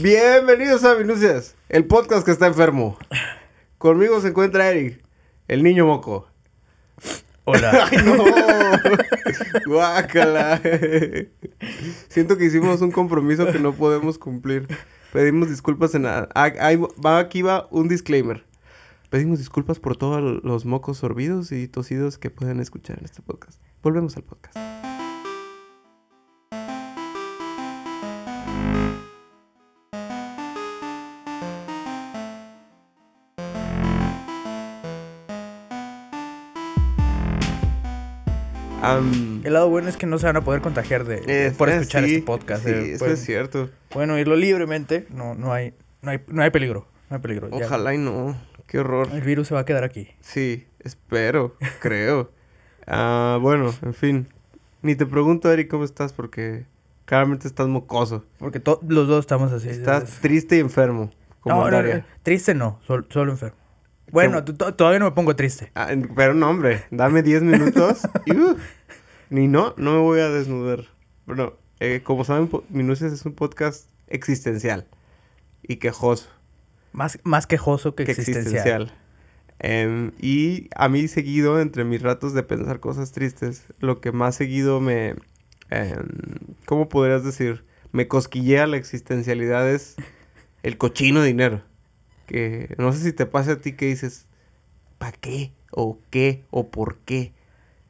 Bienvenidos a Minucias, el podcast que está enfermo. Conmigo se encuentra Eric, el niño moco. Hola. ¡Ay, no! ¡Guácala! Siento que hicimos un compromiso que no podemos cumplir. Pedimos disculpas en nada. Ah, aquí va un disclaimer. Pedimos disculpas por todos los mocos sorbidos y tosidos que puedan escuchar en este podcast. Volvemos al podcast. El lado bueno es que no se van a poder contagiar de eh, por eh, escuchar sí, este podcast. Sí, eh, eso pueden, es cierto. pueden oírlo libremente. No, no hay, no hay, no hay peligro. No hay peligro. Ya, Ojalá y no. Qué horror. El virus se va a quedar aquí. Sí, espero, creo. Ah, bueno, en fin. Ni te pregunto, Eric, cómo estás porque claramente estás mocoso. Porque los dos estamos así. Estás es- triste y enfermo. Como no, no, triste no, sol- solo enfermo. Bueno, todavía no me pongo triste. Ah, pero no, hombre, dame 10 minutos y uh, ni no, no me voy a desnudar. Bueno, eh, como saben, Minucias es un podcast existencial y quejoso. Más, más quejoso que, que existencial. existencial. Em, y a mí seguido, entre mis ratos de pensar cosas tristes, lo que más seguido me... em, ¿Cómo podrías decir? Me cosquillea la existencialidad es el cochino dinero. Que no sé si te pasa a ti que dices, ¿para qué? ¿O qué? ¿O por qué?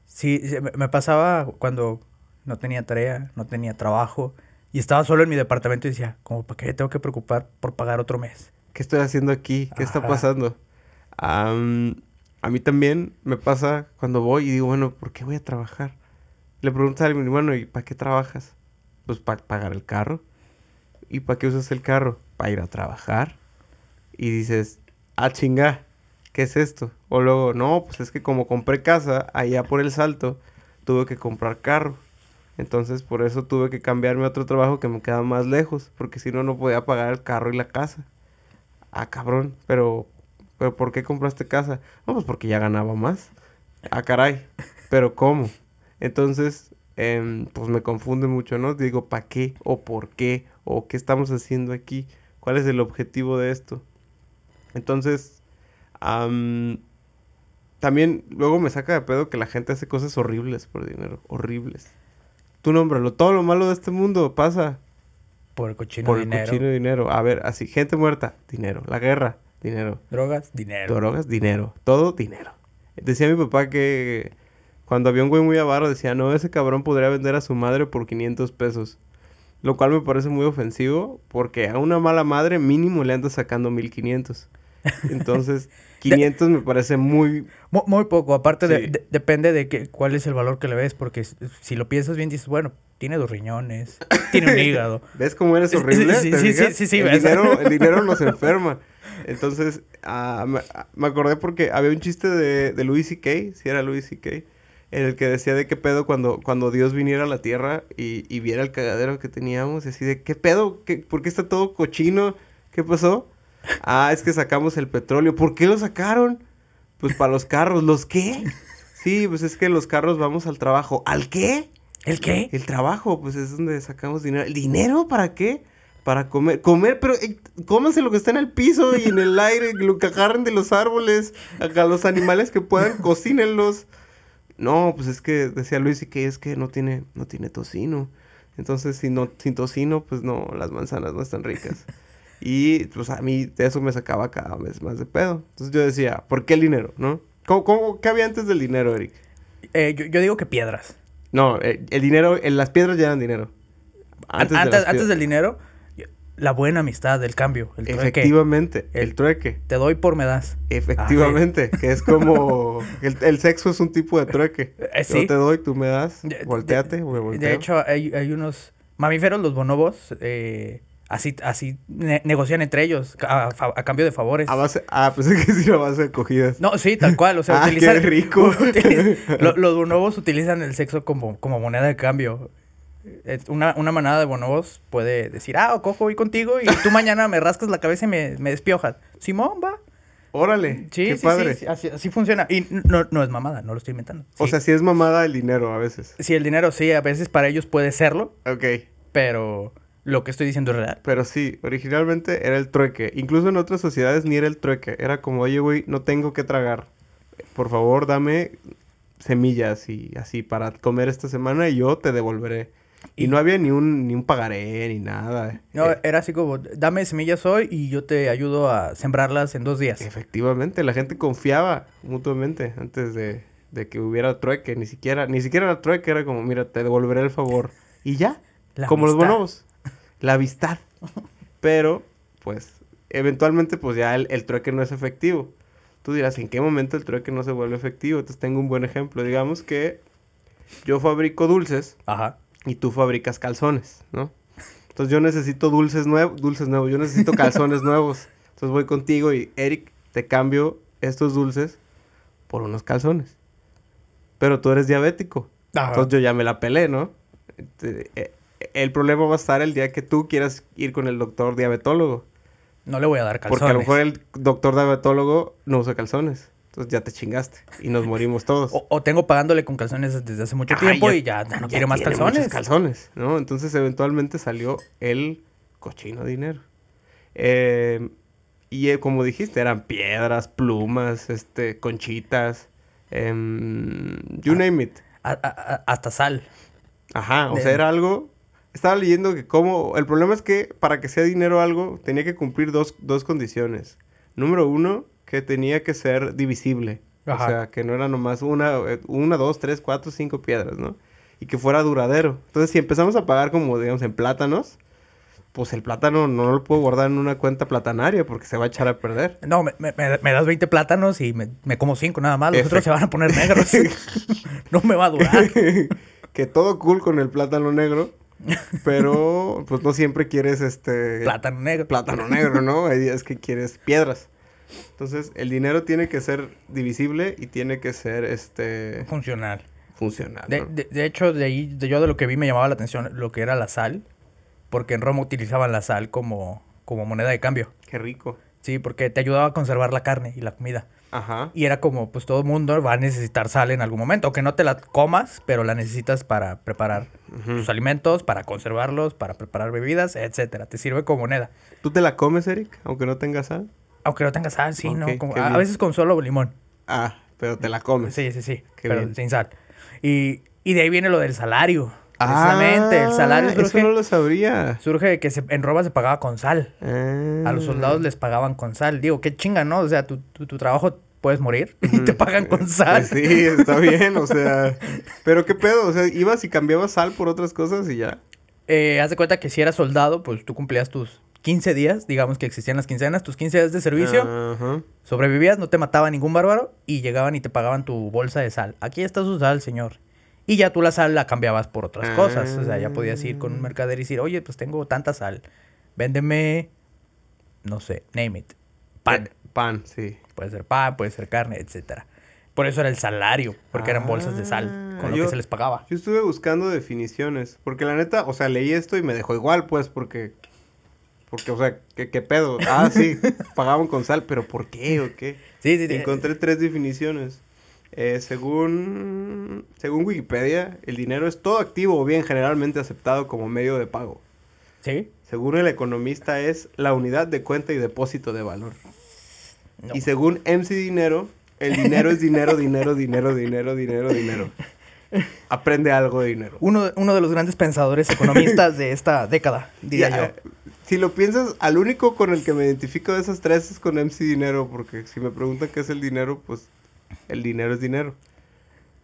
Sí, me, pasaba cuando no tenía tarea, no tenía trabajo y estaba solo en mi departamento y decía, como, ¿para qué tengo que preocupar por pagar otro mes? ¿Qué estoy haciendo aquí? ¿Qué está pasando? Am, a mí también me pasa cuando voy y digo, bueno, ¿por qué voy a trabajar? Le pregunto a alguien, bueno, ¿y para qué trabajas? Pues para pagar el carro. ¿Y para qué usas el carro? Para ir a trabajar. Y dices, ah, chinga, ¿qué es esto? O luego, no, pues es que como compré casa allá por el salto, tuve que comprar carro. Entonces por eso tuve que cambiarme a otro trabajo que me queda más lejos, porque si no, no podía pagar el carro y la casa. Ah, cabrón, pero, pero ¿por qué compraste casa? No, pues porque ya ganaba más. Ah, caray, pero ¿cómo? Entonces, em, pues me confunde mucho, ¿no? Digo, ¿para qué? ¿O por qué? ¿O qué estamos haciendo aquí? ¿Cuál es el objetivo de esto? Entonces, am, también luego me saca de pedo que la gente hace cosas horribles por dinero, horribles. Tú nómbralo, todo lo malo de este mundo pasa Por el cochino por dinero. cochino dinero. A ver, así, gente muerta, dinero. La guerra, dinero. Drogas, dinero. Drogas, dinero. Todo dinero. Decía mi papá que cuando había un güey muy avaro, decía, no, ese cabrón podría vender a su madre por 500 pesos. Lo cual me parece muy ofensivo porque a una mala madre mínimo le anda sacando 1500. Entonces, 500 me parece muy... Mu- Muy, poco, aparte de- Sí. de- depende de que, cuál es el valor que le ves, porque si lo piensas bien dices, bueno, tiene dos riñones, tiene un hígado. ¿Ves cómo eres horrible? sí, ¿Te sí, sí, sí, sí, el, dinero, el dinero nos enferma. Entonces, ah, me, ah, me acordé porque había un chiste de, de Louis C.K., si era Louis C.K., en el que decía de qué pedo cuando, cuando Dios viniera a la tierra y, y viera el cagadero que teníamos. Y así de, ¿qué pedo? ¿Qué, ¿Por qué está todo cochino? ¿Qué pasó? Ah, es que sacamos el petróleo. ¿Por qué lo sacaron? Pues para los carros. ¿Los qué? Sí, pues es que los carros vamos al trabajo. ¿Al qué? ¿El qué? El trabajo, pues es donde sacamos dinero. ¿El dinero para qué? Para comer. Comer, pero eh, cómanse lo que está en el piso y en el aire, lo que agarren de los árboles. Acá los animales que puedan, cocínenlos. No, pues es que decía Luis y que es que no tiene, no tiene tocino. Entonces, si no, sin tocino, pues no, las manzanas no están ricas. Y pues a mí de eso me sacaba cada vez más de pedo. Entonces yo decía, ¿por qué el dinero? ¿No? ¿Cómo, cómo, ¿Qué había antes del dinero, Eric? Eh, yo, yo digo que piedras. No, eh, el dinero, eh, las piedras ya eran dinero. Antes, de las antes, del dinero, la buena amistad, el cambio, el trueque. Efectivamente, el, El- trueque. Te doy por me das. Efectivamente, que es como... El, el sexo es un tipo de trueque. Eh, Yo sí. te doy, tú me das, De- volteate, de- me volteo. De hecho, hay, hay unos mamíferos, los bonobos, eh, así, así ne- negocian entre ellos a, a- a cambio de favores. A base... Ah, pues es que sí, a base de cogidas. No, sí, tal cual. O sea, Ah, utilizan. qué rico. lo- los bonobos utilizan el sexo como, como moneda de cambio. Una, una manada de bonobos puede decir, ah, cojo voy contigo y tú mañana me rascas la cabeza y me, me despiojas. Simón, va. Órale, Sí, qué sí, padre. sí, sí, así, así funciona. Y no, no es mamada, no lo estoy inventando. O Sí. sea, sí es mamada el dinero a veces. Sí, el dinero sí, a veces para ellos puede serlo, Ok. pero lo que estoy diciendo es real. Pero sí, originalmente era el trueque. Incluso en otras sociedades ni era el trueque. Era como, oye, güey, no tengo que tragar. Por favor, dame semillas y así para comer esta semana y yo te devolveré. Y no había ni un, ni un pagaré ni nada. No, Eh, era así como, dame semillas hoy y yo te ayudo a sembrarlas en dos días. efectivamente, la gente confiaba mutuamente antes de, de que hubiera trueque. Ni siquiera, ni siquiera era trueque, era como, mira, te devolveré el favor. Y ya. La como los bonobos. La amistad. Pero, pues, eventualmente, pues ya el, el trueque no es efectivo. Tú dirás, ¿en qué momento el trueque no se vuelve efectivo? Entonces tengo un buen ejemplo. Digamos que yo fabrico dulces Ajá. y tú fabricas calzones, ¿no? Entonces yo necesito dulces nuevos, dulces nuevos, yo necesito calzones nuevos. Entonces voy contigo y Eric, te cambio estos dulces por unos calzones. Pero tú eres diabético. Ajá. Entonces yo ya me la pelé, ¿no? El problema va a estar el día que tú quieras ir con el doctor diabetólogo. No le voy a dar calzones. Porque a lo mejor el doctor diabetólogo no usa calzones. Entonces ya te chingaste y nos morimos todos. o, o tengo pagándole con calzones desde hace mucho Ah, tiempo ya- y ya, ya no ya quiere más calzones. calzones, ¿no? Entonces eventualmente salió el cochino dinero. Eh, y eh, como dijiste, eran piedras, plumas, este, conchitas, em, you Ah. name it. A- a- a- hasta sal. Ajá, o De- sea, era algo... Estaba leyendo que como... El problema es que para que sea dinero algo, tenía que cumplir dos, dos condiciones. Número uno, que tenía que ser divisible. Ajá. O sea, que no era nomás una, eh, una, dos, tres, cuatro, cinco piedras, ¿no? Y que fuera duradero. Entonces, si empezamos a pagar como, digamos, en plátanos, pues el plátano no lo puedo guardar en una cuenta platanaria porque se va a echar a perder. No, me, me- me- das 20 plátanos y me, me como 5 nada más. Los otros se van a poner negros. no me va a durar. que todo cool con el plátano negro, pero pues no siempre quieres este... Plátano negro. plátano negro, ¿no? Hay días que quieres piedras. Entonces, el dinero tiene que ser divisible y tiene que ser este Funcional. funcional. De, ¿no? de- de hecho, de ahí, de yo de lo que vi me llamaba la atención lo que era la sal. Porque en Roma utilizaban la sal como, como moneda de cambio. Qué rico. Sí, porque te ayudaba a conservar la carne y la comida. Ajá. Y era como, pues todo el mundo va a necesitar sal en algún momento. Aunque no te la comas, pero la necesitas para preparar tus alimentos, para conservarlos, para preparar bebidas, etcétera. Te sirve como moneda. ¿Tú te la comes, Eric? Aunque no tenga sal. Aunque no tenga sal, sí, ¿no? Como- a, veces con solo limón. Ah, pero te la comes. Sí, sí, sí. Qué pero bien. sin sal. Y, y de ahí viene lo del salario. Precisamente, el salario Ah, surge, Eso no lo sabría. surge de que se- en Roma se pagaba con sal. Ah. A los soldados les pagaban con sal. Digo, qué chinga, ¿no? O sea, tu, tu, tu trabajo puedes morir y te pagan con sal. Pues sí, está bien, o sea. Pero qué pedo, o sea, ibas y cambiabas sal por otras cosas y ya. Eh, haz de cuenta que si eras soldado, pues tú cumplías tus 15 días, digamos que existían las quincenas, tus 15 días de servicio, sobrevivías, no te mataba ningún bárbaro y llegaban y te pagaban tu bolsa de sal. Aquí está su sal, señor. Y ya tú la sal la cambiabas por otras cosas. O sea, ya podías ir con un mercader y decir, oye, pues tengo tanta sal. Véndeme, no sé, name it. Pan. Pan, sí. Puede ser pan, puede ser carne, etcétera. Por eso era el salario, porque eran bolsas de sal con lo Ah, que se les pagaba. Yo estuve buscando definiciones, porque la neta, o sea, leí esto y me dejó igual, pues, porque, porque, o sea, ¿qué, qué pedo? Ah, sí, pagaban con sal, pero ¿por qué o qué? Sí, sí, sí. Encontré tres definiciones. Eh, según, según Wikipedia, el dinero es todo activo o bien generalmente aceptado como medio de pago. ¿Sí? Según el economista es la unidad de cuenta y depósito de valor. No. Y según MC Dinero, el dinero es dinero, dinero, dinero, dinero, dinero, dinero. Aprende algo de dinero. Uno, uno de los grandes pensadores economistas de esta década, diría Ya, yo. eh, Si lo piensas, al único con el que me identifico de esas tres es con MC Dinero, porque si me preguntan qué es el dinero, pues el dinero es dinero.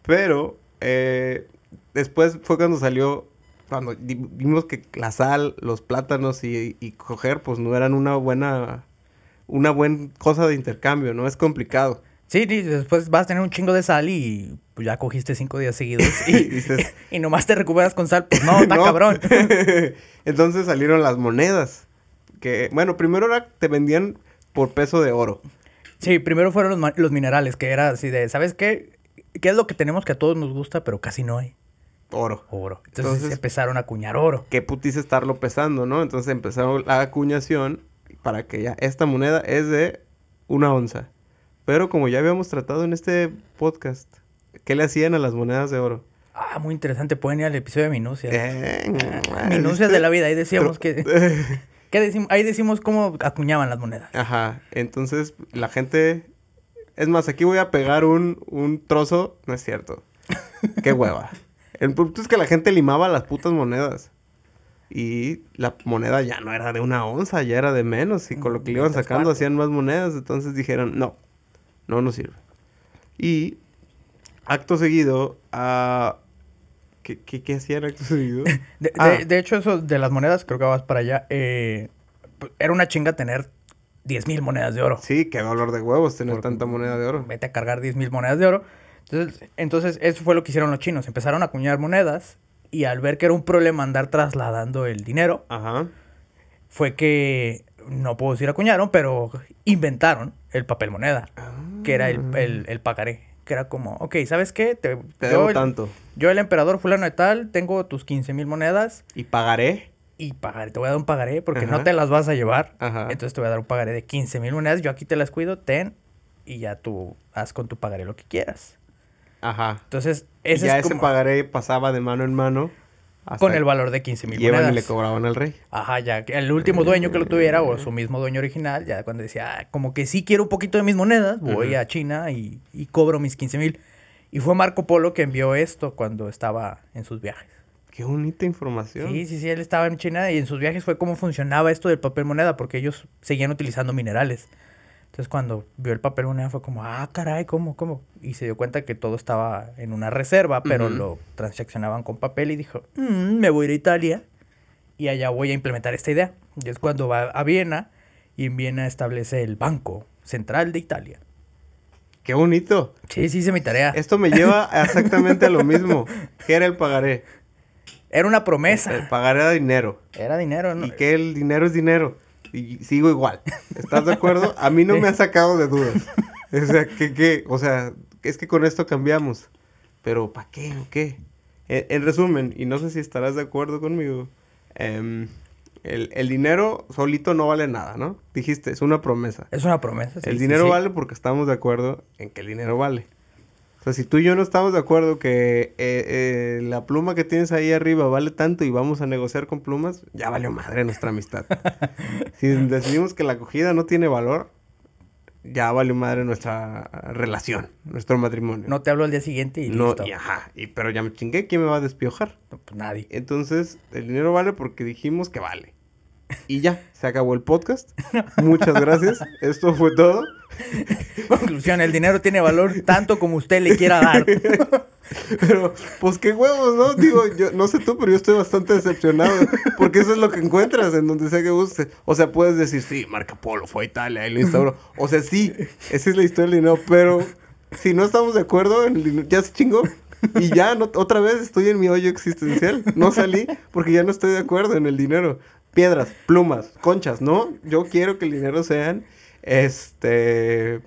Pero eh, después fue cuando salió, cuando vimos que la sal, los plátanos y, y coger, pues no eran una buena, una buena cosa de intercambio, ¿no? Es complicado. Sí, sí, después vas a tener un chingo de sal y pues, ya cogiste cinco días seguidos Y y, dices, y nomás te recuperas con sal. Pues no, está No. cabrón. Entonces salieron las monedas. Que, bueno, primero era, te vendían por peso de oro. Sí, primero fueron los, minerales, que era así de, ¿sabes qué? ¿Qué es lo que tenemos que a todos nos gusta, pero casi no hay? Oro. Oro. Entonces, Entonces- empezaron a acuñar oro. qué putiza estarlo pesando, ¿no? Entonces empezaron la acuñación para que ya esta moneda es de una onza. Pero como ya habíamos tratado en este podcast, ¿qué le hacían a las monedas de oro? Ah, muy interesante. Pueden ir al episodio de Minucias. Eh, Ah, Minucias de la vida. Ahí decíamos que... ¿qué decimos? Ahí decimos cómo acuñaban las monedas. Ajá, entonces la gente... Es más, aquí voy a pegar un, un trozo. No es cierto. Qué hueva. El punto es que la gente limaba las putas monedas. Y la moneda ya no era de una onza, ya era de menos. Y con lo que le iban sacando hacían más monedas. Entonces dijeron, no, no nos sirve. Y acto seguido, ah, ¿qué, qué, qué hacían acto seguido? De, de- Ah. de hecho, eso de las monedas, creo que vas para allá. eh, pues, era una chinga tener 10 mil monedas de oro. Sí, qué dolor de huevos tener tanta moneda de oro. Vete a cargar 10 mil monedas de oro. Entonces, entonces, eso fue lo que hicieron los chinos. Empezaron a acuñar monedas y al ver que era un problema andar trasladando el dinero, Ajá. fue que, no puedo decir acuñaron, pero inventaron el papel moneda, que era el, el, el pagaré. Que era como, ok, ¿sabes qué? Te, Te yo, debo el, tanto. yo, el emperador fulano de tal, tengo tus 15 mil monedas ¿Y pagaré? y pagaré, te voy a dar un pagaré porque no te las vas a llevar. Ajá. Entonces te voy a dar un pagaré de 15 mil monedas. Yo aquí te las cuido, ten, y ya tú haz con tu pagaré lo que quieras. Ajá. Entonces, Y ese ya es ese como pagaré pasaba de mano en mano. Hasta con el valor de 15 mil monedas. y le cobraban al rey. Ajá, ya el último dueño que lo tuviera o su mismo dueño original, ya cuando decía, "Ah, como que sí quiero un poquito de mis monedas, voy a China y, y cobro mis 15 mil. Y fue Marco Polo que envió esto cuando estaba en sus viajes. Qué bonita información. Sí, sí, sí, él estaba en China y en sus viajes fue cómo funcionaba esto del papel moneda, porque ellos seguían utilizando minerales. Entonces cuando vio el papel moneda fue como, ah, caray, ¿cómo, cómo? Y se dio cuenta que todo estaba en una reserva, pero lo transaccionaban con papel y dijo, "Mm, me voy a ir a Italia y allá voy a implementar esta idea. Y es cuando va a Viena y en Viena establece el Banco Central de Italia. Qué bonito. Sí, sí, hice mi tarea. Esto me lleva exactamente a lo mismo. ¿Qué era el pagaré? Era una El promesa. pagaré era dinero. Era dinero, ¿no? Y que el dinero es dinero. Y sigo igual. ¿Estás de acuerdo? A mí no me ha sacado de dudas. O sea, que, que, o sea, es que con esto cambiamos. Pero, ¿para qué o qué? En, en resumen, y no sé si estarás de acuerdo conmigo, em, el, el dinero solito no vale nada, ¿no? Dijiste, es una promesa. Es una promesa. sí, el sí, dinero sí. vale porque estamos de acuerdo en que el dinero vale. O sea, si tú y yo no estamos de acuerdo que eh, eh, la pluma que tienes ahí arriba vale tanto y vamos a negociar con plumas, ya valió madre nuestra amistad. si decidimos que la acogida no tiene valor, ya valió madre nuestra relación, nuestro matrimonio. No te hablo al día siguiente y No, listo. y ajá, y, pero ya me chingué, ¿quién me va a despiojar? No, pues nadie. Entonces, el dinero vale porque dijimos que vale. Y ya, se acabó el podcast. Muchas gracias. Esto fue todo. Conclusión, el dinero tiene valor tanto como usted le quiera dar. Pero, pues qué huevos, ¿no? Digo, yo no sé tú, pero yo estoy bastante decepcionado. Porque eso es lo que encuentras en donde sea que guste. O sea, puedes decir, sí, Marco Polo fue a Italia y lo instauró. O sea, sí, esa es la historia del dinero. Pero si no estamos de acuerdo el ya se chingó. Y ya no, otra vez estoy en mi hoyo existencial. No salí porque ya no estoy de acuerdo en el dinero. Piedras, plumas, conchas, ¿no? Yo quiero que el dinero sean, este,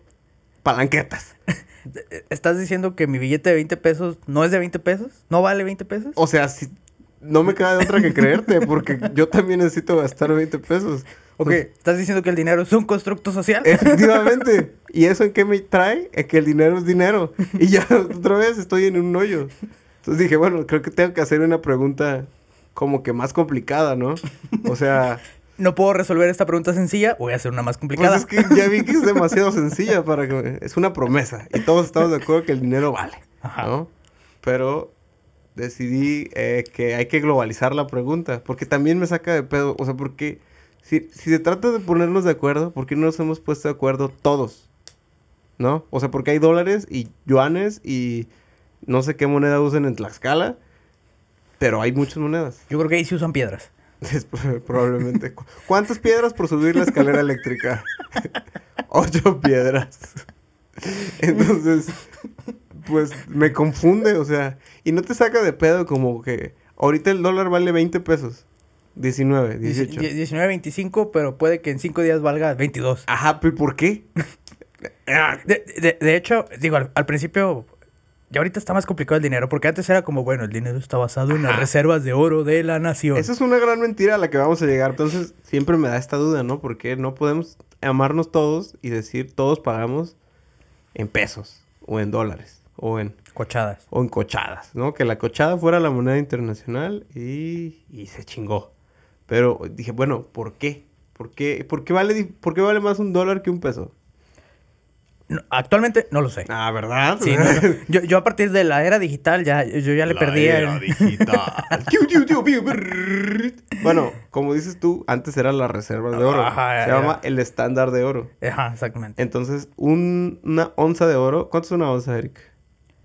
palanquetas. ¿Estás diciendo que mi billete de 20 pesos no es de 20 pesos? ¿No vale 20 pesos? O sea, si no me queda de otra que creerte, porque yo también necesito gastar 20 pesos. Ok, ¿estás diciendo que el dinero es un constructo social? Efectivamente. ¿Y eso en qué me trae? En que el dinero es dinero. Y ya otra vez estoy en un hoyo. Entonces dije, bueno, creo que tengo que hacer una pregunta como que más complicada, ¿no? O sea, No puedo resolver esta pregunta sencilla, voy a hacer una más complicada. pues es que ya vi que es demasiado sencilla para que... Es una promesa. Y todos estamos de acuerdo que el dinero vale, Ajá. ¿no? Pero decidí eh, que hay que globalizar la pregunta. Porque también me saca de pedo. O sea, porque si, si se trata de ponernos de acuerdo, ¿por qué no nos hemos puesto de acuerdo todos? ¿No? O sea, porque hay dólares y yuanes y no sé qué moneda usan en Tlaxcala. Pero hay muchas monedas. Yo creo que ahí sí usan piedras. Probablemente. ¿Cu- ¿Cuántas piedras por subir la escalera eléctrica? Ocho piedras. Entonces, pues me confunde, o sea, y no te saca de pedo como que ahorita el dólar vale 20 pesos. 19, 18. 19, 25, pero puede que en 5 días valga 22. Ajá, pero ¿por qué? De, de- de hecho, digo, al, al principio, ya ahorita está más complicado el dinero, porque antes era como, bueno, el dinero está basado en las reservas de oro de la nación. Eso es una gran mentira a la que vamos a llegar. Entonces, siempre me da esta duda, ¿no? Porque no podemos amarnos todos y decir todos pagamos en pesos o en dólares. o en, Cochadas. o en cochadas, ¿no? Que la cochada fuera la moneda internacional y, y se chingó. Pero dije, bueno, ¿por qué? ¿Por qué, por qué vale, por qué vale más un dólar que un peso? No, actualmente no lo sé. Ah, ¿verdad? Sí, no, no. Yo, yo a partir de la era digital ya, yo ya le La perdí el- era digital. Piu, brrr. bueno, como dices tú, antes era la reserva de oro. Ajá, Se era- llama el estándar de oro. Ajá, exactamente. Entonces, un- una onza de oro. ¿Cuánto es una onza, Eric?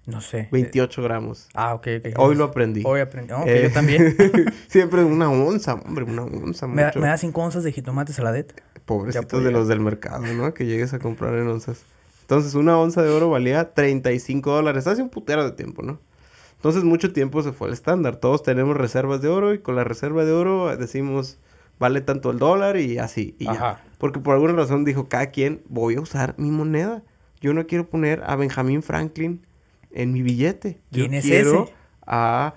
No sé. 28 gramos. Ah, ok, ok. Hoy lo aprendí. Hoy aprendí. Oh, Eh, yo también. Siempre una onza, hombre, una onza. me, da, mucho. me da cinco onzas de jitomate saladet. Pobrecitos Ya podía. de los del mercado, ¿no? Que llegues a comprar en onzas. Entonces, una onza de oro valía 35 dólares. Hace un putero de tiempo, ¿no? Entonces, mucho tiempo se fue el estándar. Todos tenemos reservas de oro y con la reserva de oro decimos, vale tanto el dólar y así. Y ya. Ajá. Porque por alguna razón dijo, cada quien, voy a usar mi moneda. Yo no quiero poner a Benjamin Franklin en mi billete. Yo ¿Quién es quiero ese? a,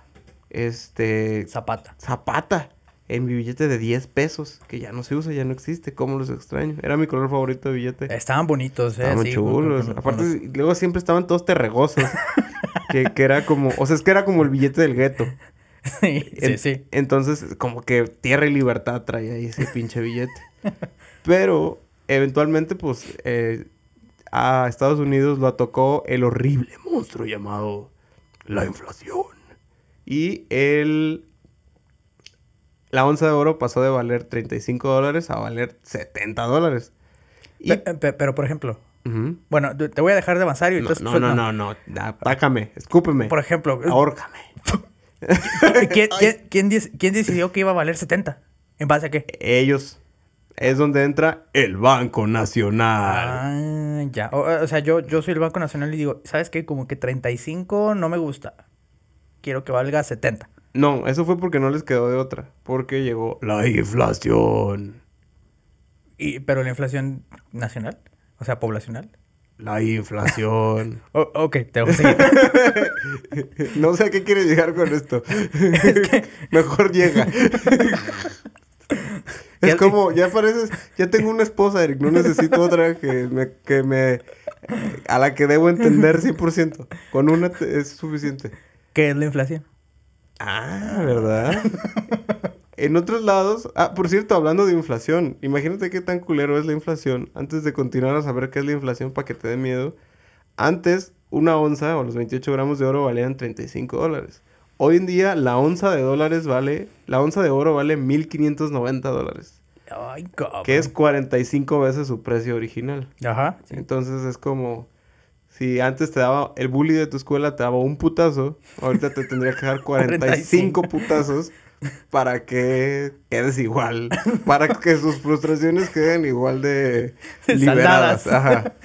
este, Zapata. Zapata en mi billete de 10 pesos, que ya no se usa, ya no existe. ¿Cómo los extraño? Era mi color favorito de billete. Estaban bonitos, eh. Estaban sí, chulos. con- con Aparte, los- luego siempre estaban todos terregosos. que, que era como... O sea, es que era como el billete del gueto. sí, En- sí. Entonces, como que tierra y libertad traía ahí ese pinche billete. Pero, eventualmente, pues, eh, a Estados Unidos lo atacó el horrible monstruo llamado la inflación. Y el... La onza de oro pasó de valer 35 dólares a valer 70 dólares. Y... Pe- pe- pero, por ejemplo, bueno, te voy a dejar de avanzar y No, entonces... no, no, no, no. Atácame, escúpeme. Por ejemplo, Ahórcame. ¿quién, quién, quién dis- quién decidió que iba a valer 70? ¿En base a qué? Ellos. Es donde entra el Banco Nacional. Ah, ya. O, o sea, yo, yo soy el Banco Nacional y digo, ¿sabes qué? Como que 35 no me gusta. Quiero que valga 70. No, eso fue porque no les quedó de otra. Porque llegó la inflación. Y, pero la inflación nacional, o sea, poblacional. La inflación. Ok, te voy a seguir. no sé a qué quiere llegar con esto. Mejor llega. es como, ya pareces, ya tengo una esposa, Eric. No necesito otra que me, que me, a la que debo entender 100%. Con una es suficiente. ¿Qué es la inflación? Ah, ¿verdad? en otros lados, ah, por cierto, hablando de inflación, imagínate qué tan culero es la inflación. Antes de continuar a saber qué es la inflación para que te dé miedo, antes una onza o los 28 gramos de oro valían 35 dólares. Hoy en día la onza de dólares vale, la onza de oro vale 1590 dólares, Ay, cabrón. que es 45 veces su precio original. Ajá. sí. Entonces es como si antes te daba el bully de tu escuela te daba un putazo, ahorita te tendría que dar 45 putazos para que quedes igual, para que sus frustraciones queden igual de liberadas. Ajá.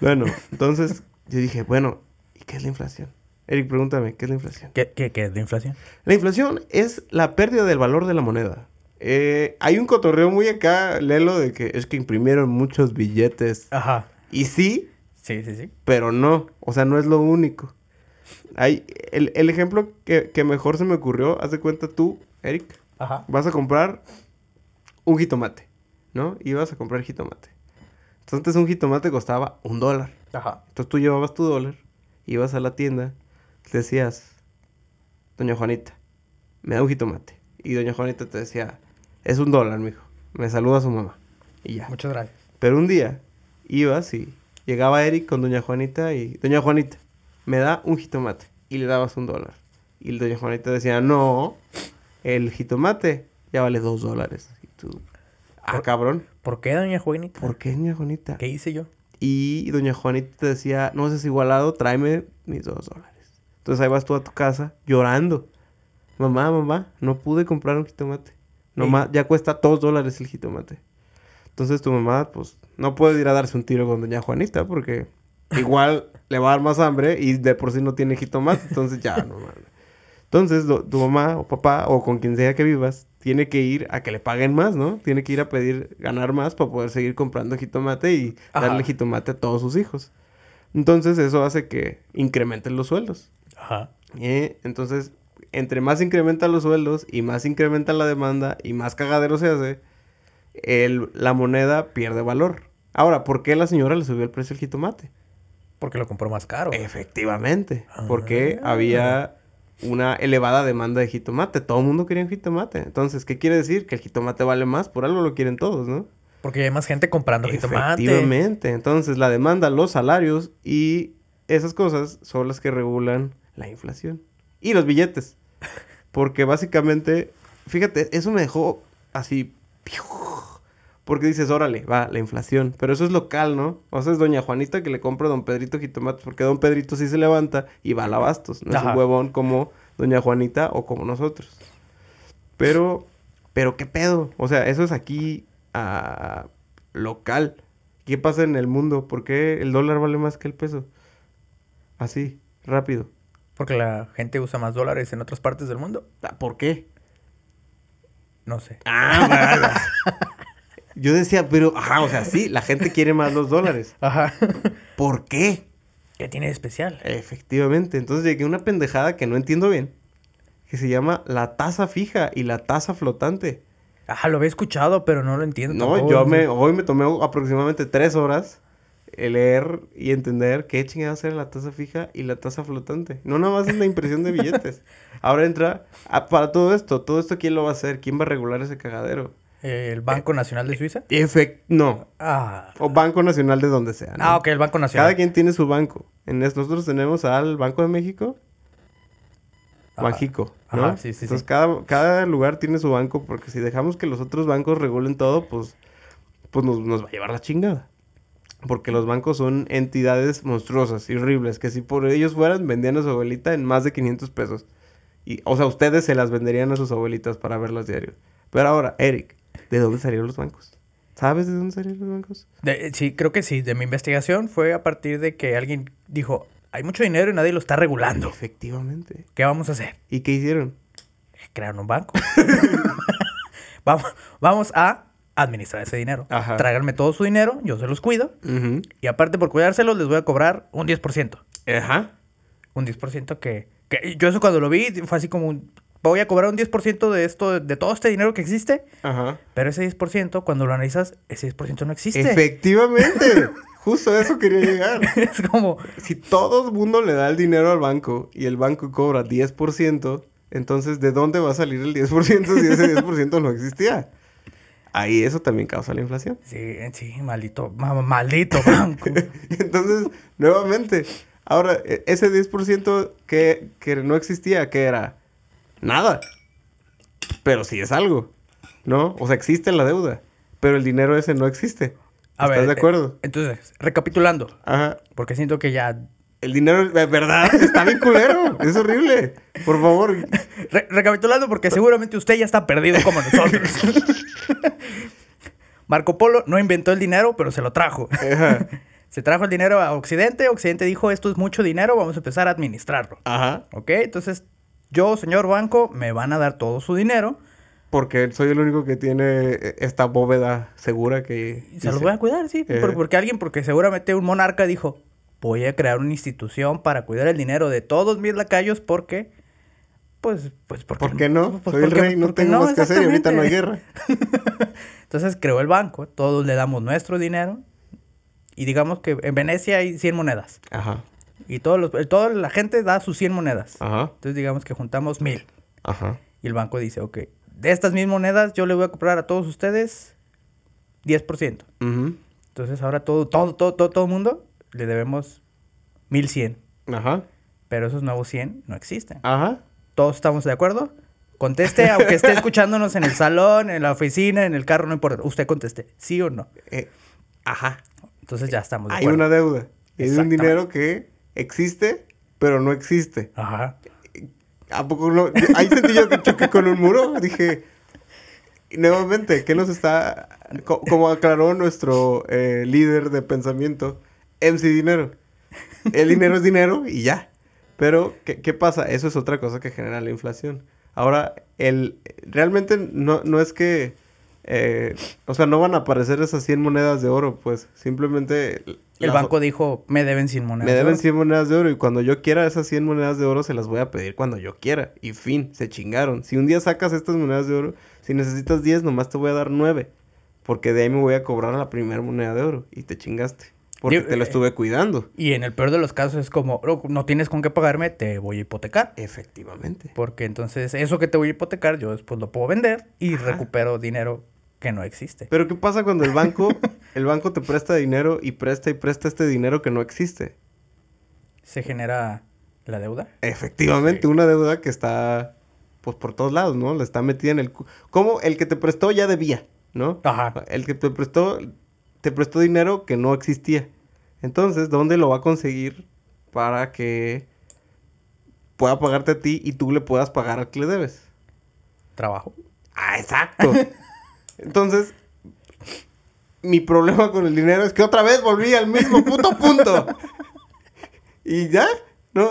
Bueno, entonces yo dije, bueno, ¿y qué es la inflación? Eric, pregúntame, ¿qué es la inflación? ¿Qué, qué, qué es la inflación? La inflación es la pérdida del valor de la moneda. Eh, hay un cotorreo muy acá, Lelo, de que es que imprimieron muchos billetes. Ajá. Y sí, Sí, sí, sí. pero no. O sea, no es lo único. Hay, el, el ejemplo que, que mejor se me ocurrió, haz de cuenta tú, Eric, Ajá. vas a comprar un jitomate, ¿no? Ibas a comprar jitomate. Entonces un jitomate costaba un dólar. Ajá. Entonces tú llevabas tu dólar, ibas a la tienda, decías, Doña Juanita, me da un jitomate. Y Doña Juanita te decía, es un dólar, mijo. Me saluda su mamá. Y ya. Muchas gracias. Pero un día ibas y llegaba Eric con Doña Juanita y... Doña Juanita, me da un jitomate. Y le dabas un dólar. Y Doña Juanita decía, no, el jitomate ya vale dos dólares. Y tú, ah, cabrón, ¿Por qué, doña Juanita? ¿por qué, Doña Juanita? ¿Qué hice yo? Y Doña Juanita te decía, no seas igualado, tráeme mis dos dólares. Entonces ahí vas tú a tu casa llorando. Mamá, mamá, no pude comprar un jitomate. Nomás, ya cuesta dos dólares el jitomate. Entonces tu mamá, pues, no puede ir a darse un tiro con Doña Juanita porque igual le va a dar más hambre y de por sí no tiene jitomate. Entonces ya, no mames. Entonces lo- tu mamá o papá o con quien sea que vivas tiene que ir a que le paguen más, ¿no? Tiene que ir a pedir ganar más para poder seguir comprando jitomate y Ajá. darle jitomate a todos sus hijos. Entonces eso hace que incrementen los sueldos. Ajá. ¿eh? Entonces, entre más incrementan los sueldos y más incrementa la demanda y más cagadero se hace, el- la moneda pierde valor. Ahora, ¿por qué la señora le subió el precio del jitomate? Porque lo compró más caro. Efectivamente. Porque Ah. había una elevada demanda de jitomate. Todo el mundo quería un jitomate. Entonces, ¿qué quiere decir? Que el jitomate vale más. Por algo lo quieren todos, ¿no? Porque hay más gente comprando jitomate. Efectivamente. Entonces, la demanda, los salarios y esas cosas son las que regulan la inflación. Y los billetes. Porque básicamente, fíjate, eso me dejó así. Porque dices, órale, va, la inflación. Pero eso es local, ¿no? O sea, es doña Juanita que le compra a don Pedrito jitomates. Porque don Pedrito sí se levanta y va al abastos. No es un huevón como doña Juanita o como nosotros. Pero, pero qué pedo. O sea, eso es aquí ah, local. ¿Qué pasa en el mundo? ¿Por qué el dólar vale más que el peso? Así, rápido. Porque la gente usa más dólares en otras partes del mundo. Ah, ¿Por qué? No sé. Ah. Yo decía, pero, ajá, o sea, sí, la gente quiere más los dólares. Ajá. ¿Por qué? ¿Qué tiene de especial? Efectivamente. Entonces llegué a una pendejada que no entiendo bien. Que se llama la tasa fija y la tasa flotante. Ajá, lo había escuchado, pero no lo entiendo. No, tampoco. yo me, hoy me tomé aproximadamente tres horas leer y entender qué chingada era la tasa fija y la tasa flotante. No nada más es la impresión de billetes. Ahora entra, ah, para todo esto, todo esto quién lo va a hacer, quién va a regular ese cagadero. ¿El Banco Nacional de Suiza? Efect no, Ah. o Banco Nacional de donde sea. ¿no? Ah, ok, el Banco Nacional. Cada quien tiene su banco. En nosotros tenemos al Banco de México, Ajá. Banjico, ¿no? Ajá, sí, sí, Entonces sí. Cada, cada lugar tiene su banco porque si dejamos que los otros bancos regulen todo, pues, pues nos, nos va a llevar la chingada. Porque los bancos son entidades monstruosas y horribles que si por ellos fueran, vendían a su abuelita en más de 500 pesos. Y, o sea, ustedes se las venderían a sus abuelitas para verlas diario. Pero ahora, Eric, ¿de dónde salieron los bancos? ¿Sabes de dónde salieron los bancos? De- sí, creo que sí. De mi investigación fue a partir de que alguien dijo, hay mucho dinero y nadie lo está regulando. Efectivamente. ¿Qué vamos a hacer? ¿Y qué hicieron? Crear un banco. vamos, vamos a administrar ese dinero. Ajá. Tráiganme todo su dinero, yo se los cuido. Y aparte por cuidárselos les voy a cobrar un 10%. Ajá. Un 10% que, que... Yo eso cuando lo vi fue así como... un- Voy a cobrar un 10% de esto, de todo este dinero que existe. Ajá. Pero ese 10%, cuando lo analizas, ese 10% no existe. Efectivamente. Justo a eso quería llegar. es como... Si todo el mundo le da el dinero al banco y el banco cobra 10%, entonces ¿de dónde va a salir el 10% si ese 10% no existía? Ahí eso también causa la inflación. Sí, sí, maldito, ma- maldito banco. Entonces, nuevamente, ahora, e- ese 10% que, que no existía, ¿qué era? Nada. Pero sí es algo, ¿no? O sea, existe la deuda, pero el dinero ese no existe. A ¿Estás ver, de acuerdo? eh, Entonces, recapitulando, Ajá. porque siento que ya... El dinero, de verdad, está bien culero. Es horrible. Por favor. Re- recapitulando porque seguramente usted ya está perdido como nosotros. Marco Polo no inventó el dinero, pero se lo trajo. Ajá. Se trajo el dinero a Occidente, Occidente dijo, esto es mucho dinero, vamos a empezar a administrarlo. Ajá. ¿Ok? Entonces, yo, señor banco, me van a dar todo su dinero Porque soy el único que tiene eh, esta bóveda segura que... se los voy a cuidar, sí. Eh. Por- porque alguien, porque seguramente un monarca dijo, voy a crear una institución para cuidar el dinero de todos mis lacayos porque... Pues, pues, porque, ¿Por qué no? pues, soy el rey, no tengo más que hacer y ahorita no hay guerra. Entonces creó el banco, todos le damos nuestro dinero y digamos que en Venecia hay 100 monedas Ajá. Y todos los, toda la gente da sus 100 monedas. Ajá. Entonces digamos que juntamos 1000 Ajá. y el banco dice, ok, de estas mil monedas yo le voy a comprar a todos ustedes 10%. Ujú. Entonces ahora todo, todo, todo, todo, todo mundo le debemos 1100, Ajá. pero esos nuevos 100 no existen. Ajá. ¿Todos estamos de acuerdo? Conteste, aunque esté escuchándonos en el salón, en la oficina, en el carro, no importa. Usted conteste, ¿sí o no? Eh, ajá. Entonces ya estamos de Hay acuerdo. una deuda. Es un dinero que existe, pero no existe. Ajá. ¿A poco no? Ahí sentí yo que choqué con un muro. Dije, nuevamente, ¿qué nos está...? co- como aclaró nuestro eh, líder de pensamiento, MC Dinero. El dinero es dinero y ya. Pero, ¿qué, qué pasa? Eso es otra cosa que genera la inflación. Ahora, el, realmente no, no es que... eh, o sea, no van a aparecer esas 100 monedas de oro, pues. Simplemente... El las- banco dijo, me deben 100 monedas. me de deben oro". 100 monedas de oro y cuando yo quiera esas 100 monedas de oro se las voy a pedir cuando yo quiera. Y fin, se chingaron. Si un día sacas estas monedas de oro, si necesitas 10, nomás te voy a dar 9. Porque de ahí me voy a cobrar la primera moneda de oro y te chingaste. porque te lo eh, estuve cuidando. Y en el peor de los casos es como, "Oh, no tienes con qué pagarme, te voy a hipotecar. Efectivamente. Porque entonces eso que te voy a hipotecar, yo después lo puedo vender y Ajá. recupero dinero que no existe. Pero ¿qué pasa cuando el banco, el banco te presta dinero y presta y presta este dinero que no existe? Se genera la deuda. Efectivamente, Sí. una deuda que está pues por todos lados, ¿no? La está metida en el como el que te prestó ya debía, ¿no? Ajá. El que te prestó te prestó dinero que no existía. Entonces, ¿dónde lo va a conseguir para que pueda pagarte a ti y tú le puedas pagar al que le debes? Trabajo. Ah, exacto. Entonces, mi problema con el dinero es que otra vez volví al mismo puto punto. y ya, ¿no?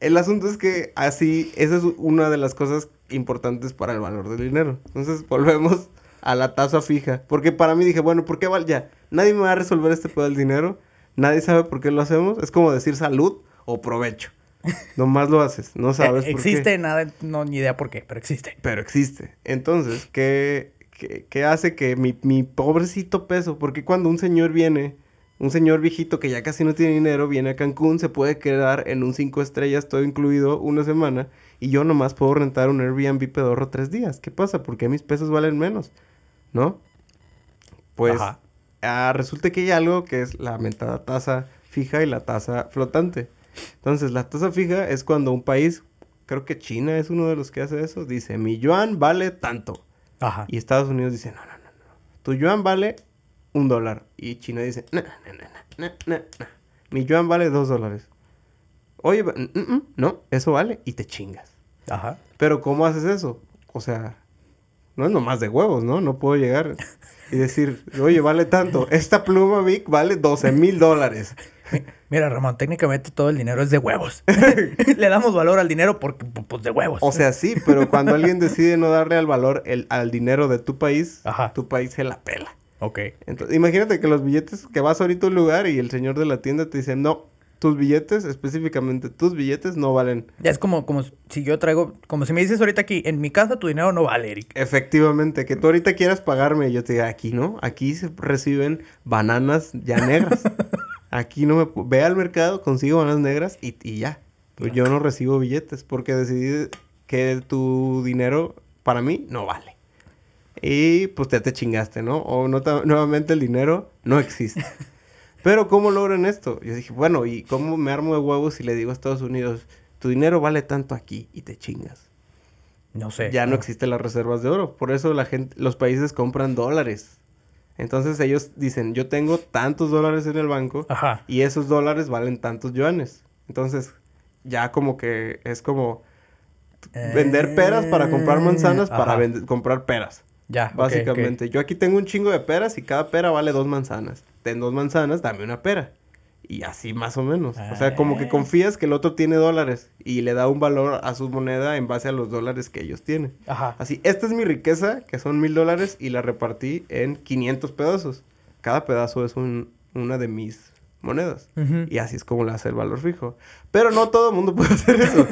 El asunto es que así, esa es una de las cosas importantes para el valor del dinero. Entonces, volvemos a la tasa fija. Porque para mí dije, bueno, ¿por qué vale ya? Nadie me va a resolver este pedo del dinero. Nadie sabe por qué lo hacemos. Es como decir salud o provecho. Nomás lo haces, no sabes Eh, por qué existe nada, no ni idea por qué, pero existe. pero existe. Entonces, ¿qué, qué, qué hace que mi, mi pobrecito peso? Porque cuando un señor viene, un señor viejito que ya casi no tiene dinero, viene a Cancún, se puede quedar en un cinco estrellas, todo incluido, una semana, y yo nomás puedo rentar un Airbnb pedorro tres días. ¿Qué pasa? ¿Por qué mis pesos valen menos? ¿No? Pues ah, resulta que hay algo que es la mentada tasa fija y la tasa flotante. Entonces, la tasa fija es cuando un país, creo que China es uno de los que hace eso, dice, mi yuan vale tanto. Ajá. Y Estados Unidos dice, no, no, no, no. Tu yuan vale un dólar. Y China dice, no, no, no, no, no. Mi yuan vale dos dólares. Oye, va- mm, mm, no, eso vale y te chingas. Ajá. Pero ¿cómo haces eso? O sea, no es nomás de huevos, ¿no? No puedo llegar y decir, oye, vale tanto. Esta pluma Vic vale 12 mil dólares. Mi- Mira, Ramón, técnicamente todo el dinero es de huevos. Le damos valor al dinero porque, pues, de huevos. O sea, sí, pero cuando alguien decide no darle al valor el, al dinero de tu país, Ajá. tu país se la pela. Ok. Entonces, imagínate que los billetes, que vas ahorita a un lugar y el señor de la tienda te dice, no, tus billetes, específicamente tus billetes, no valen. Ya es como, como si yo traigo, como si me dices ahorita aquí, en mi casa tu dinero no vale, Eric. Efectivamente, que tú ahorita quieras pagarme yo te diga, aquí no, aquí se reciben bananas ya negras. Aquí no me... Ve al mercado, consigo bananas negras y, y ya. Pues yo no recibo billetes porque decidí que tu dinero para mí no vale. Y pues te te chingaste, ¿no? O nota- nuevamente el dinero no existe. Pero ¿cómo logran esto? Yo dije, bueno, ¿y cómo me armo de huevos y le digo a Estados Unidos, tu dinero vale tanto aquí y te chingas? No sé. ya no existen las reservas de oro. Por eso la gente, los países compran dólares. Entonces ellos dicen, yo tengo tantos dólares en el banco Ajá. y esos dólares valen tantos yuanes. Entonces ya como que es como vender peras para comprar manzanas para Ajá. comprar peras. Ya, Básicamente, yo aquí tengo un chingo de peras y cada pera vale dos manzanas. Ten dos manzanas, dame una pera. Y así más o menos. O sea, como que Ah. confías que el otro tiene dólares y le da un valor a su moneda en base a los dólares que ellos tienen. Ajá. Así, esta es mi riqueza, que son mil dólares, y la repartí en 500 pedazos. Cada pedazo es un- una de mis monedas. Y así es como le hace el valor fijo. Pero no todo el mundo puede hacer eso.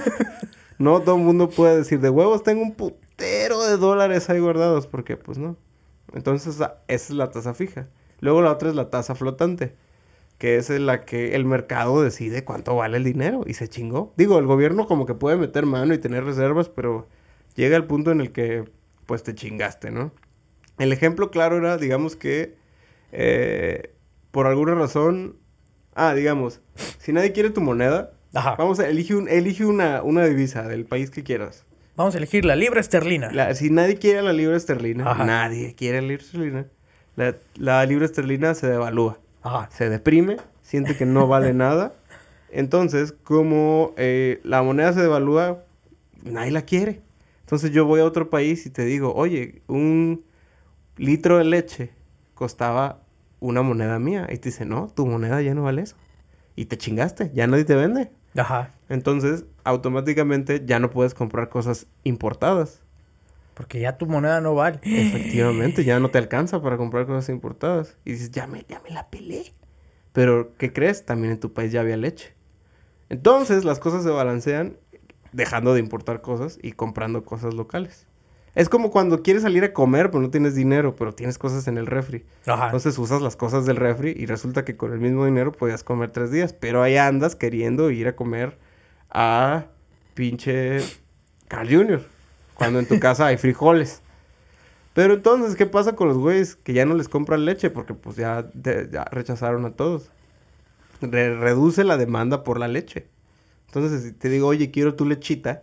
no todo el mundo puede decir, de huevos tengo un putero de dólares ahí guardados, porque pues no. Entonces, esa es la tasa fija. Luego la otra es la tasa flotante, que es en la que el mercado decide cuánto vale el dinero y se chingó. Digo, el gobierno como que puede meter mano y tener reservas, pero llega el punto en el que pues te chingaste, ¿no? El ejemplo claro era, digamos que eh, por alguna razón, ah, digamos, si nadie quiere tu moneda, Ajá. vamos a elige, un, elige una, una divisa del país que quieras. Vamos a elegir la libra esterlina. La- si nadie quiere la libra esterlina, Ajá. nadie quiere la libra esterlina, la, la libra esterlina se devalúa, Se deprime, siente que no vale nada. Entonces, como eh, la moneda se devalúa, nadie la quiere. Entonces yo voy a otro país y te digo, oye, un litro de leche costaba una moneda mía. Y te dice, no, tu moneda ya no vale eso. Y te chingaste, ya nadie te vende. Ajá. Entonces, automáticamente ya no puedes comprar cosas importadas. Porque ya tu moneda no vale. Efectivamente, ya no te alcanza para comprar cosas importadas. Y dices, ya me, ya me la pelé. Pero, ¿qué crees? También en tu país ya había leche. Entonces, las cosas se balancean dejando de importar cosas y comprando cosas locales. Es como cuando quieres salir a comer, pero no tienes dinero, pero tienes cosas en el refri. Ajá. Entonces usas las cosas del refri y resulta que con el mismo dinero podías comer tres días. Pero ahí andas queriendo ir a comer a pinche Carl Jr. Cuando en tu casa hay frijoles. Pero entonces, ¿qué pasa con los güeyes que ya no les compran leche? Porque pues ya, ya rechazaron a todos. Re- reduce la demanda por la leche. Entonces, si te digo, oye, quiero tu lechita.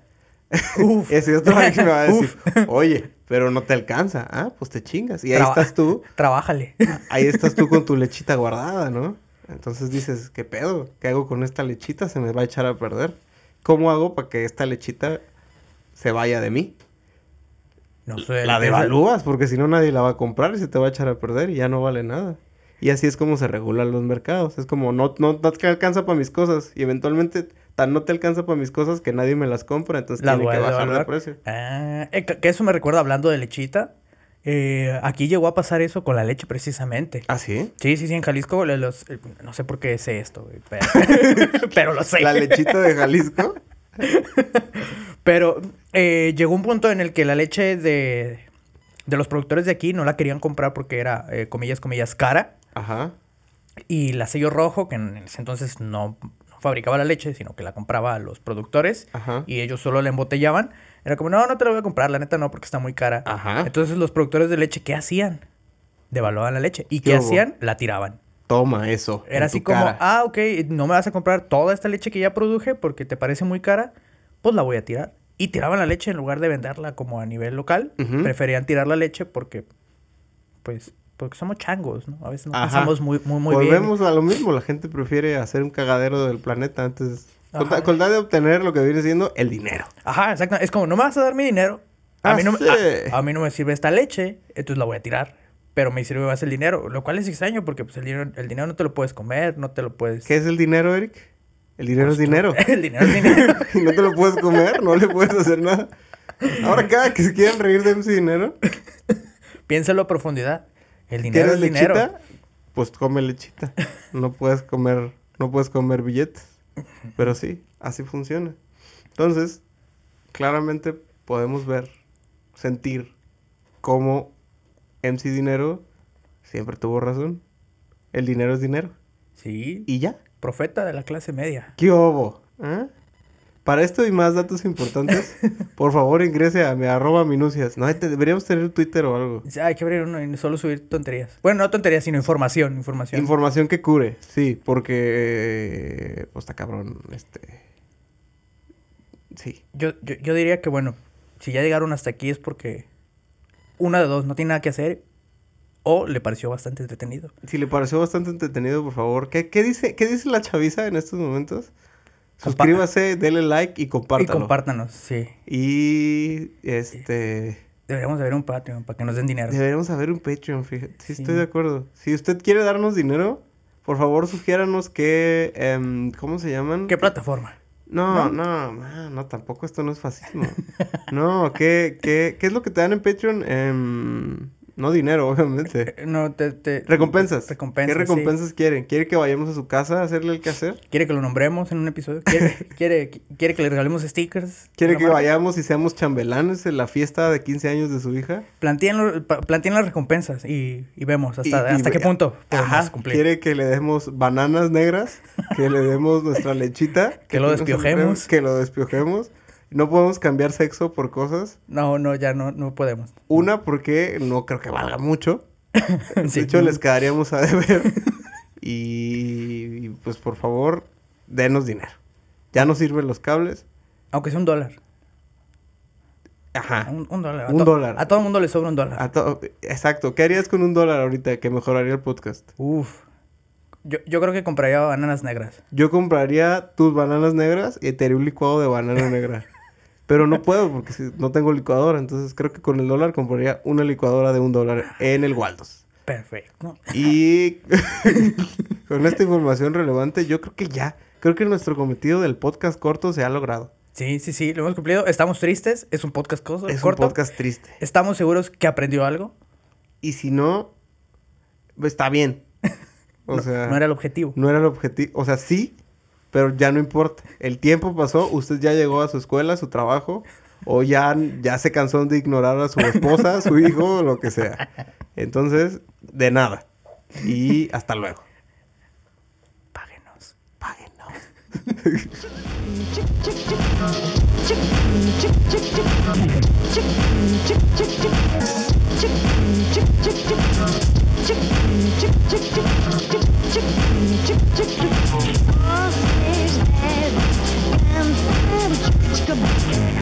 Uf. Ese otro güey me va a decir, oye, pero no te alcanza. Ah, pues te chingas. Y ahí estás tú Trabájale. ahí estás tú con tu lechita guardada, ¿no? Entonces dices, ¿qué pedo? ¿Qué hago con esta lechita? Se me va a echar a perder. ¿Cómo hago para que esta lechita se vaya de mí? No sé. La devalúas, porque si no nadie la va a comprar y se te va a echar a perder y ya no vale nada. Y así es como se regulan los mercados. Es como, no, no, no te alcanza para mis cosas. Y eventualmente tan no te alcanza para mis cosas que nadie me las compra. Entonces La tiene que bajar de precio. Ah, eh, que eso me recuerda hablando de lechita. eh, aquí llegó a pasar eso con la leche precisamente. ¿Ah, sí? Sí, sí, sí, en Jalisco los, eh, no sé por qué sé esto, pero, pero lo sé. La lechita de Jalisco. Pero eh, llegó un punto en el que la leche de, de los productores de aquí no la querían comprar porque era, eh, comillas, comillas, cara. Ajá. Y la sello rojo, que en ese entonces no, no fabricaba la leche, sino que la compraba a los productores Ajá. y ellos solo la embotellaban, era como, no, no te la voy a comprar, la neta no, porque está muy cara. Ajá. Entonces los productores de leche, ¿qué hacían? Devaluaban la leche. ¿Y ¿Qué hacían? La tiraban. Toma eso. Era así como, cara. ah, ok, no me vas a comprar toda esta leche que ya produje porque te parece muy cara, pues la voy a tirar. Y tiraban la leche en lugar de venderla como a nivel local. Ujú. Preferían tirar la leche porque, pues, porque somos changos, ¿no? A veces no Ajá. pensamos muy, muy, muy bien. Volvemos a lo mismo, la gente prefiere hacer un cagadero del planeta antes con, ta- con tal de obtener lo que viene siendo el dinero. Ajá, exacto. Es como, no me vas a dar mi dinero. A, Ah, mí, no, me- sí. a, a mí no me sirve esta leche, entonces la voy a tirar. Pero me sirve más el dinero, lo cual es extraño porque pues, el, dinero, el dinero no te lo puedes comer, no te lo puedes... ¿Qué es el dinero, Eric? El dinero es dinero. el dinero es dinero. y no te lo puedes comer, no le puedes hacer nada. Ahora cada que se quieran reír de MC Dinero, Piénsalo a profundidad. El dinero ¿quieres es dinero. lechita? Pues come lechita. No puedes comer, no puedes comer billetes. Pero sí, así funciona. Entonces, claramente podemos ver, sentir cómo MC Dinero siempre tuvo razón. El dinero es dinero. Sí, Y ya. Profeta de la clase media. ¿Qué hubo? ¿Ah? Para esto y más datos importantes, por favor ingrese a mi arroba minucias. No, te- deberíamos tener Twitter o algo. Ya, hay que abrir uno y solo subir tonterías. Bueno, no tonterías, sino información, información. Información que cure, sí, porque pues está cabrón, este. Sí. yo, yo, yo diría que, bueno, si ya llegaron hasta aquí es porque una de dos, no tiene nada que hacer o le pareció bastante entretenido. Si le pareció bastante entretenido, por favor, ¿qué, qué dice, qué dice la chaviza en estos momentos? Suscríbase, dele like y Y compártalo. compártanos, sí. Y este Deberíamos de ver un Patreon para que nos den dinero. deberíamos haber un Patreon, fíjate. Sí, Sí. estoy de acuerdo. Si usted quiere darnos dinero, por favor sugiéranos qué em, ¿cómo se llaman? ¿Qué plataforma? No, ¿No? no, no, no, tampoco esto no es fascismo. no, ¿qué, qué, ¿qué es lo que te dan en Patreon? Em, no dinero, obviamente. Eh, No, te... te- Recompensas. Recompensas, ¿Qué sí. recompensas quieren? ¿Quiere que vayamos a su casa a hacerle el quehacer? ¿Quiere que lo nombremos en un episodio? ¿Quiere, quiere, quiere que le regalemos stickers? ¿Quiere que marca. vayamos y seamos chambelanes en la fiesta de 15 años de su hija? Planteen, lo- las recompensas y, y vemos hasta, Y- y hasta qué punto podemos cumplir. ¿Quiere que le demos bananas negras? ¿Que le demos nuestra lechita? Que lo nos despiojemos. Que lo despiojemos. No podemos cambiar sexo por cosas. No, no, ya no, no podemos. Una, porque no creo que valga mucho. Sí. De hecho, les quedaríamos a deber. y, pues por favor, denos dinero. Ya no sirven los cables. Aunque sea un dólar. Ajá. Un, un dólar. A Un dólar. A todo el mundo le sobra un dólar. A Exacto. ¿Qué harías con un dólar ahorita que mejoraría el podcast? Uf. Yo, yo creo que compraría bananas negras. Yo compraría tus bananas negras y te haría un licuado de banana negra. Pero no puedo porque no tengo licuadora. Entonces creo que con el dólar compraría una licuadora de un dólar en el Waldos. Perfecto. Y con esta información relevante, yo creo que ya. Creo que nuestro cometido del podcast corto se ha logrado. Sí, sí, sí, lo hemos cumplido. Estamos tristes. Es un podcast coso- Es corto. un podcast triste. Estamos seguros que aprendió algo. Y si no, está bien. O sea, No era el objetivo. no era el objetivo. O sea, sí, pero ya no importa. El tiempo pasó, usted ya llegó a su escuela, a su trabajo, o ya, ya se cansó de ignorar a su esposa, su hijo, lo que sea. Entonces, de nada. Y hasta luego. Páguenos. Páguenos.